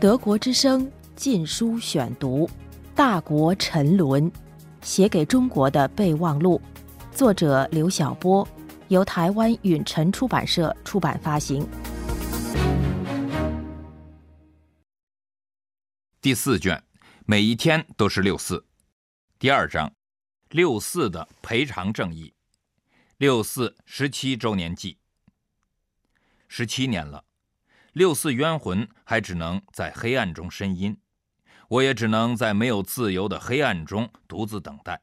德国之声禁书选读，《大国沉沦：写给中国的备忘录》，作者刘晓波，由台湾允晨出版社出版发行。第四卷，每一天都是六四。第二章，六四的赔偿正义。六四十七周年祭，十七年了。六四冤魂还只能在黑暗中呻吟，我也只能在没有自由的黑暗中独自等待，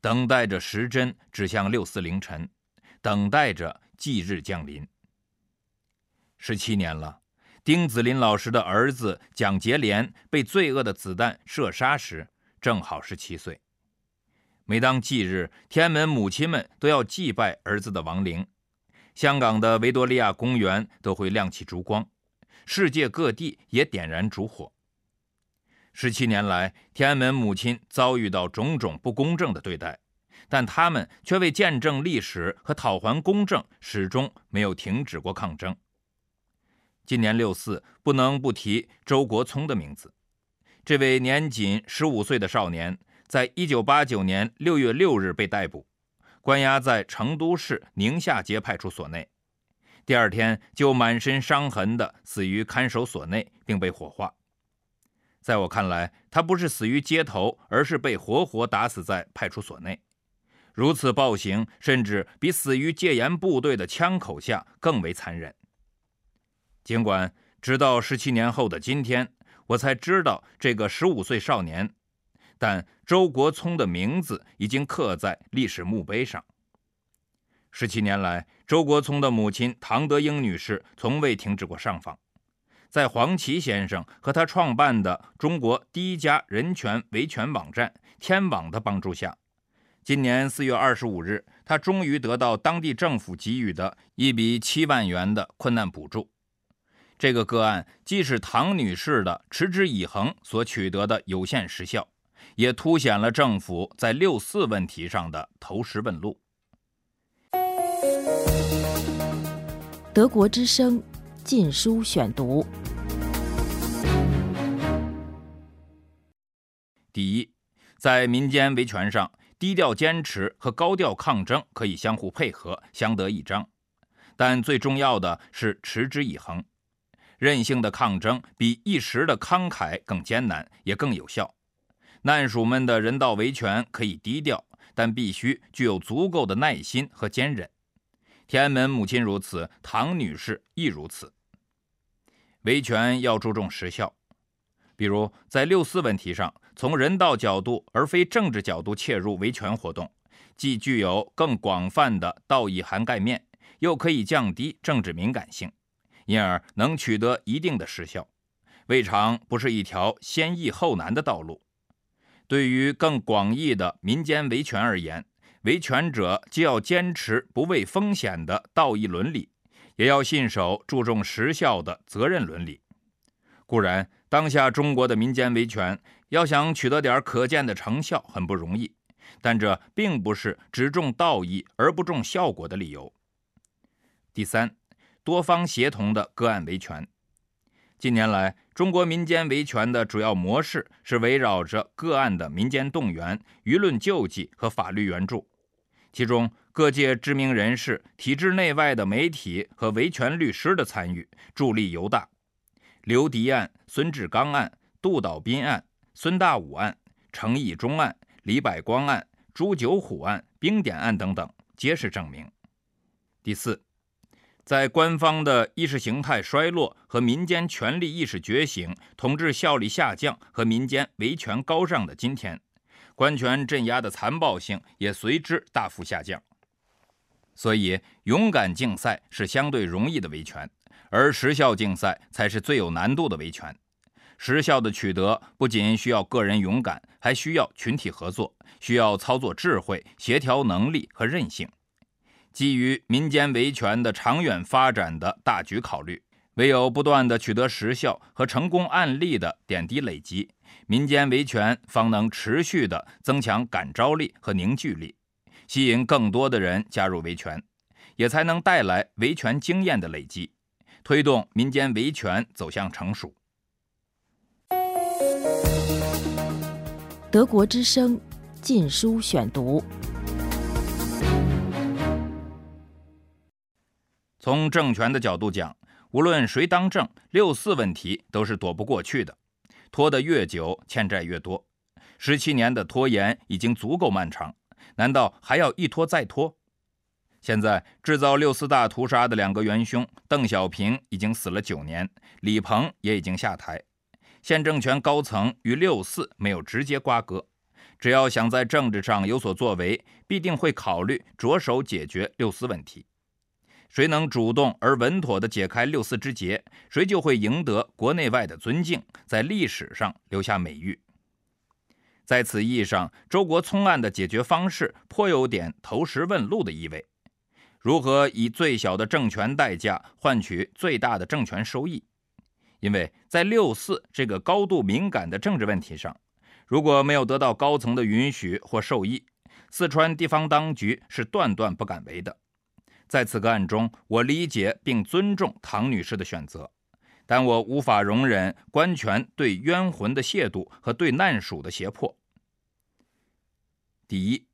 等待着时针指向六四凌晨，等待着忌日降临。十七年了，丁子霖老师的儿子蒋捷莲被罪恶的子弹射杀时，正好十七岁。每当忌日，天安门母亲们都要祭拜儿子的亡灵。香港的维多利亚公园都会亮起烛光，世界各地也点燃烛火。十七年来，天安门母亲遭遇到种种不公正的对待，但他们却为见证历史和讨还公正，始终没有停止过抗争。今年六四，不能不提周国聪的名字。这位年仅十五岁的少年，在一九八九年六月六日被逮捕。关押在成都市宁夏街派出所内，第二天就满身伤痕的死于看守所内，并被火化。在我看来，他不是死于街头，而是被活活打死在派出所内。如此暴行，甚至比死于戒严部队的枪口下更为残忍。尽管直到十七年后的今天，我才知道这个十五岁少年。但周国聪的名字已经刻在历史墓碑上。十七年来，周国聪的母亲唐德英女士从未停止过上访。在黄奇先生和他创办的中国第一家人权维权网站“天网”的帮助下，今年四月二十五日，他终于得到当地政府给予的一笔七万元的困难补助。这个个案既是唐女士的持之以恒所取得的有限实效。也凸显了政府在六四问题上的投石问路。德国之声禁书选读：第一，在民间维权上，低调坚持和高调抗争可以相互配合，相得益彰；但最重要的是持之以恒。任性的抗争比一时的慷慨更艰难，也更有效。难属们的人道维权可以低调，但必须具有足够的耐心和坚韧。天安门母亲如此，唐女士亦如此。维权要注重实效，比如在六四问题上，从人道角度而非政治角度切入维权活动，既具有更广泛的道义涵盖面，又可以降低政治敏感性，因而能取得一定的实效，未尝不是一条先易后难的道路。对于更广义的民间维权而言，维权者既要坚持不畏风险的道义伦理，也要信守注重实效的责任伦理。固然，当下中国的民间维权要想取得点可见的成效很不容易，但这并不是只重道义而不重效果的理由。第三，多方协同的个案维权。近年来，中国民间维权的主要模式是围绕着个案的民间动员、舆论救济和法律援助。其中，各界知名人士、体制内外的媒体和维权律师的参与助力尤大。刘迪案、孙志刚案、杜导斌案、孙大武案、程义忠案、李百光案、朱九虎案、冰点案等等，皆是证明。第四。在官方的意识形态衰落和民间权力意识觉醒、统治效力下降和民间维权高涨的今天，官权镇压的残暴性也随之大幅下降。所以，勇敢竞赛是相对容易的维权，而实效竞赛才是最有难度的维权。实效的取得不仅需要个人勇敢，还需要群体合作，需要操作智慧、协调能力和韧性。基于民间维权的长远发展的大局考虑，唯有不断的取得实效和成功案例的点滴累积，民间维权方能持续的增强感召力和凝聚力，吸引更多的人加入维权，也才能带来维权经验的累积，推动民间维权走向成熟。德国之声《禁书选读》。从政权的角度讲，无论谁当政，六四问题都是躲不过去的。拖得越久，欠债越多。十七年的拖延已经足够漫长，难道还要一拖再拖？现在制造六四大屠杀的两个元凶邓小平已经死了九年，李鹏也已经下台，现政权高层与六四没有直接瓜葛，只要想在政治上有所作为，必定会考虑着手解决六四问题。谁能主动而稳妥地解开六四之结，谁就会赢得国内外的尊敬，在历史上留下美誉。在此意义上，周国聪案的解决方式颇有点投石问路的意味。如何以最小的政权代价换取最大的政权收益？因为在六四这个高度敏感的政治问题上，如果没有得到高层的允许或授意，四川地方当局是断断不敢为的。在此个案中，我理解并尊重唐女士的选择。但我无法容忍官权对冤魂的亵渎和对难属的胁迫。第一，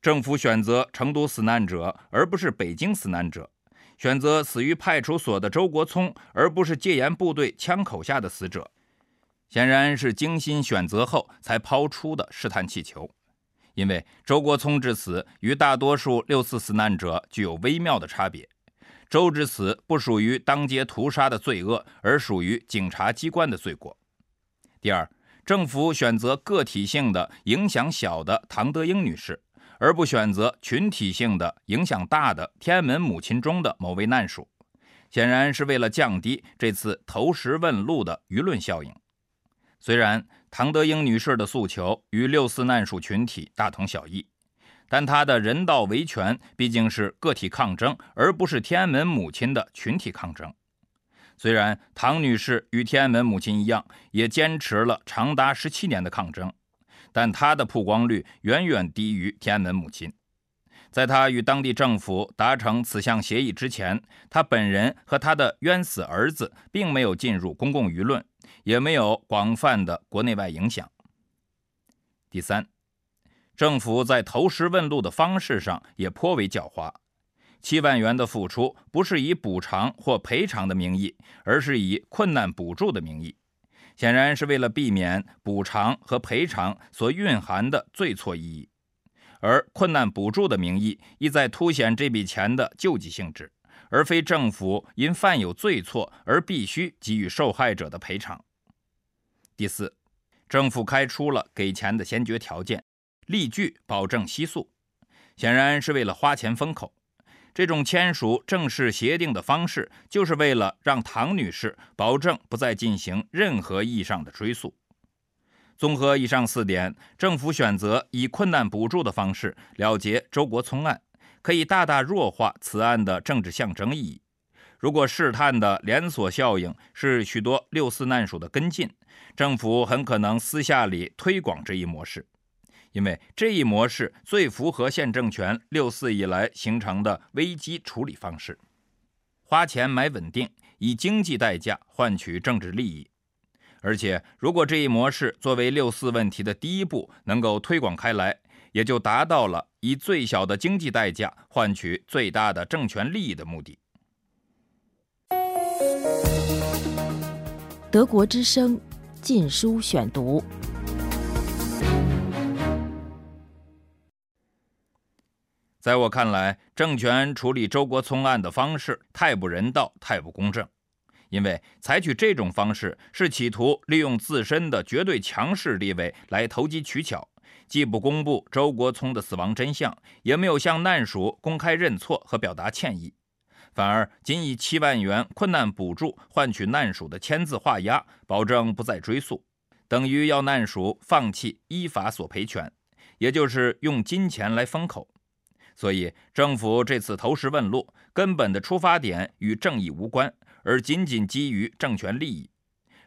政府选择成都死难者而不是北京死难者，选择死于派出所的周国聪而不是戒严部队枪口下的死者，显然是精心选择后才抛出的试探气球。因为周国聪之死与大多数六四死难者具有微妙的差别。周之死不属于当街屠杀的罪恶，而属于警察机关的罪过。第二，政府选择个体性的影响小的唐德英女士，而不选择群体性的影响大的天安门母亲中的某位难属，显然是为了降低这次投石问路的舆论效应。虽然唐德英女士的诉求与六四难属群体大同小异。但她的人道维权毕竟是个体抗争，而不是天安门母亲的群体抗争。虽然唐女士与天安门母亲一样，也坚持了长达十七年的抗争，但她的曝光率远远低于天安门母亲。在她与当地政府达成此项协议之前，她本人和她的冤死儿子并没有进入公共舆论，也没有广泛的国内外影响。第三。政府在投石问路的方式上也颇为狡猾。七万元的付出不是以补偿或赔偿的名义，而是以困难补助的名义，显然是为了避免补偿和赔偿所蕴含的罪错意义，而困难补助的名义意在凸显这笔钱的救济性质，而非政府因犯有罪错而必须给予受害者的赔偿。第四，政府开出了给钱的先决条件。例句保证息诉，显然是为了花钱封口。这种签署正式协定的方式，就是为了让唐女士保证不再进行任何意义上的追诉。综合以上四点，政府选择以困难补助的方式了结周国聪案，可以大大弱化此案的政治象征意义。如果试探的连锁效应是许多六四难属的跟进，政府很可能私下里推广这一模式。因为这一模式最符合现政权六四以来形成的危机处理方式：花钱买稳定，以经济代价换取政治利益。而且，如果这一模式作为六四问题的第一步能够推广开来，也就达到了以最小的经济代价换取最大的政权利益的目的。德国之声《禁书选读》。在我看来，政权处理周国聪案的方式太不人道、太不公正，因为采取这种方式是企图利用自身的绝对强势地位来投机取巧，既不公布周国聪的死亡真相，也没有向难属公开认错和表达歉意，反而仅以七万元困难补助换取难属的签字画押，保证不再追诉，等于要难属放弃依法索赔权，也就是用金钱来封口。所以，政府这次投石问路，根本的出发点与正义无关，而仅仅基于政权利益。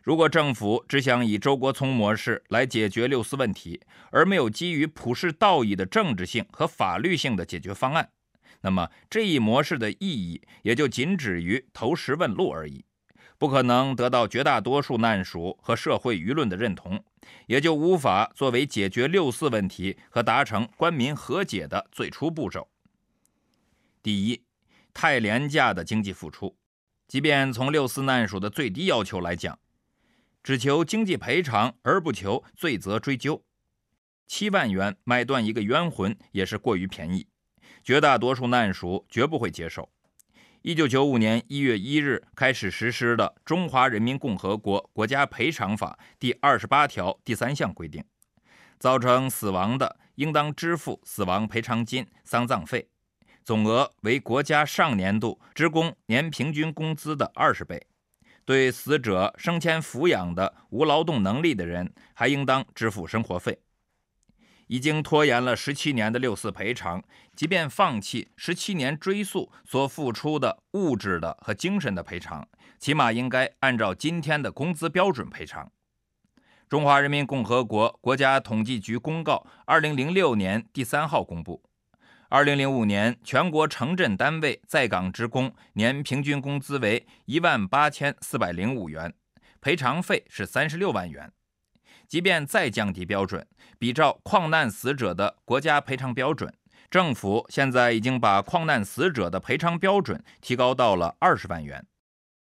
如果政府只想以周国聪模式来解决六四问题，而没有基于普世道义的政治性和法律性的解决方案，那么这一模式的意义也就仅止于投石问路而已，不可能得到绝大多数难属和社会舆论的认同，也就无法作为解决六四问题和达成官民和解的最初步骤。第一，太廉价的经济付出，即便从六四难属的最低要求来讲，只求经济赔偿而不求罪责追究，七万元买断一个冤魂也是过于便宜，绝大多数难属绝不会接受。一九九五年一月一日开始实施的《中华人民共和国国家赔偿法》第二十八条第三项规定，造成死亡的应当支付死亡赔偿金、丧葬费，总额为国家上年度职工年平均工资的二十倍。对死者生前抚养的无劳动能力的人，还应当支付生活费。已经拖延了十七年的六四赔偿，即便放弃十七年追溯所付出的物质的和精神的赔偿，起码应该按照今天的工资标准赔偿。中华人民共和国国家统计局公告，二零零六年第三号公布，二零零五年全国城镇单位在岗职工年平均工资为一万八千四百零五元，赔偿费是三十六万元。即便再降低标准，比照矿难死者的国家赔偿标准，政府现在已经把矿难死者的赔偿标准提高到了二十万元，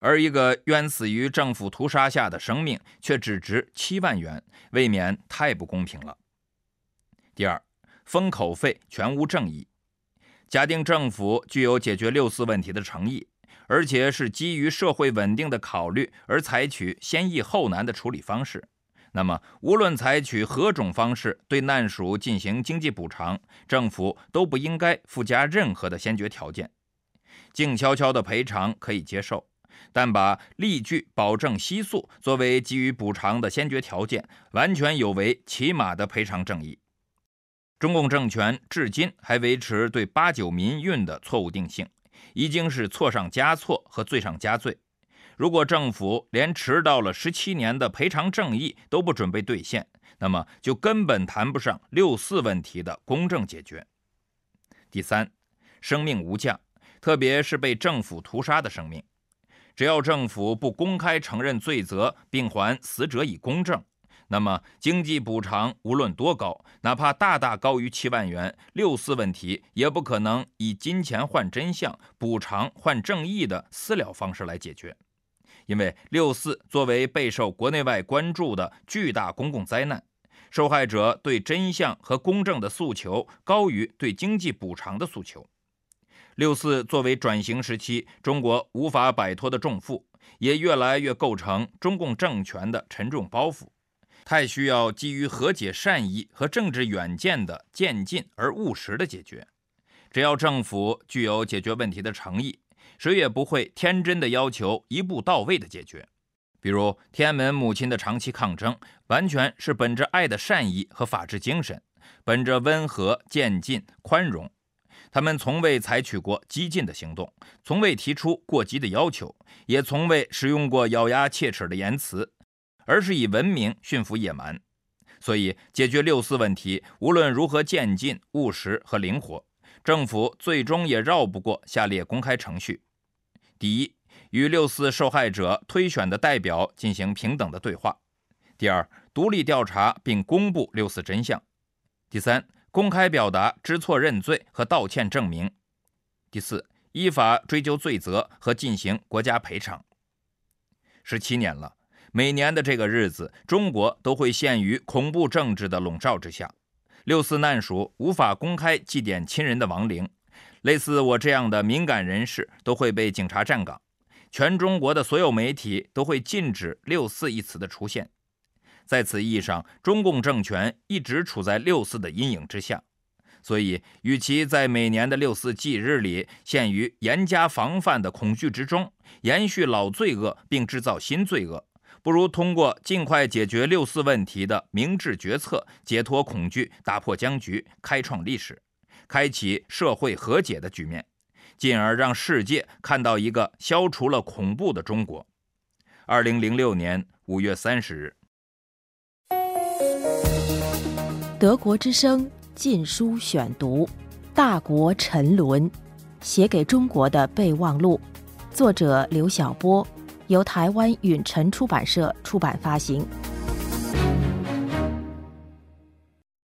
而一个冤死于政府屠杀下的生命却只值七万元，未免太不公平了。第二，封口费全无正义。假定政府具有解决六四问题的诚意，而且是基于社会稳定的考虑而采取先易后难的处理方式。那么，无论采取何种方式对难属进行经济补偿，政府都不应该附加任何的先决条件。静悄悄的赔偿可以接受，但把例句保证息诉作为给予补偿的先决条件，完全有违起码的赔偿正义。中共政权至今还维持对八九民运的错误定性，已经是错上加错和罪上加罪。如果政府连迟到了十七年的赔偿正义都不准备兑现，那么就根本谈不上六四问题的公正解决。第三，生命无价，特别是被政府屠杀的生命，只要政府不公开承认罪责并还死者以公正，那么经济补偿无论多高，哪怕大大高于七万元，六四问题也不可能以金钱换真相、补偿换正义的私了方式来解决。因为六四作为备受国内外关注的巨大公共灾难，受害者对真相和公正的诉求高于对经济补偿的诉求。六四作为转型时期中国无法摆脱的重负，也越来越构成中共政权的沉重包袱，太需要基于和解善意和政治远见的渐进而务实的解决。只要政府具有解决问题的诚意。谁也不会天真的要求一步到位的解决，比如天安门母亲的长期抗争，完全是本着爱的善意和法治精神，本着温和、渐进、宽容。他们从未采取过激进的行动，从未提出过激的要求，也从未使用过咬牙切齿的言辞，而是以文明驯服野蛮。所以，解决六四问题，无论如何渐进、务实和灵活，政府最终也绕不过下列公开程序。第一，与六四受害者推选的代表进行平等的对话；第二，独立调查并公布六四真相；第三，公开表达知错认罪和道歉证明；第四，依法追究罪责和进行国家赔偿。十七年了，每年的这个日子，中国都会陷于恐怖政治的笼罩之下，六四难属无法公开祭奠亲人的亡灵。类似我这样的敏感人士都会被警察站岗，全中国的所有媒体都会禁止“六四”一词的出现。在此意义上，中共政权一直处在“六四”的阴影之下。所以，与其在每年的六四忌日里陷于严加防范的恐惧之中，延续老罪恶并制造新罪恶，不如通过尽快解决六四问题的明智决策，解脱恐惧，打破僵局，开创历史。开启社会和解的局面，进而让世界看到一个消除了恐怖的中国。二零零六年五月三十日，德国之声禁书选读《大国沉沦》，写给中国的备忘录，作者刘晓波，由台湾允晨出版社出版发行。